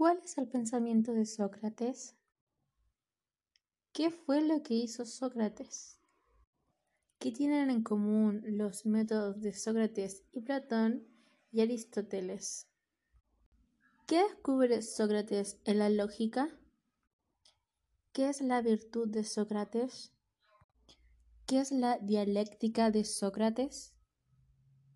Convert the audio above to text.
¿Cuál es el pensamiento de Sócrates? ¿Qué fue lo que hizo Sócrates? ¿Qué tienen en común los métodos de Sócrates y Platón y Aristóteles? ¿Qué descubre Sócrates en la lógica? ¿Qué es la virtud de Sócrates? ¿Qué es la dialéctica de Sócrates?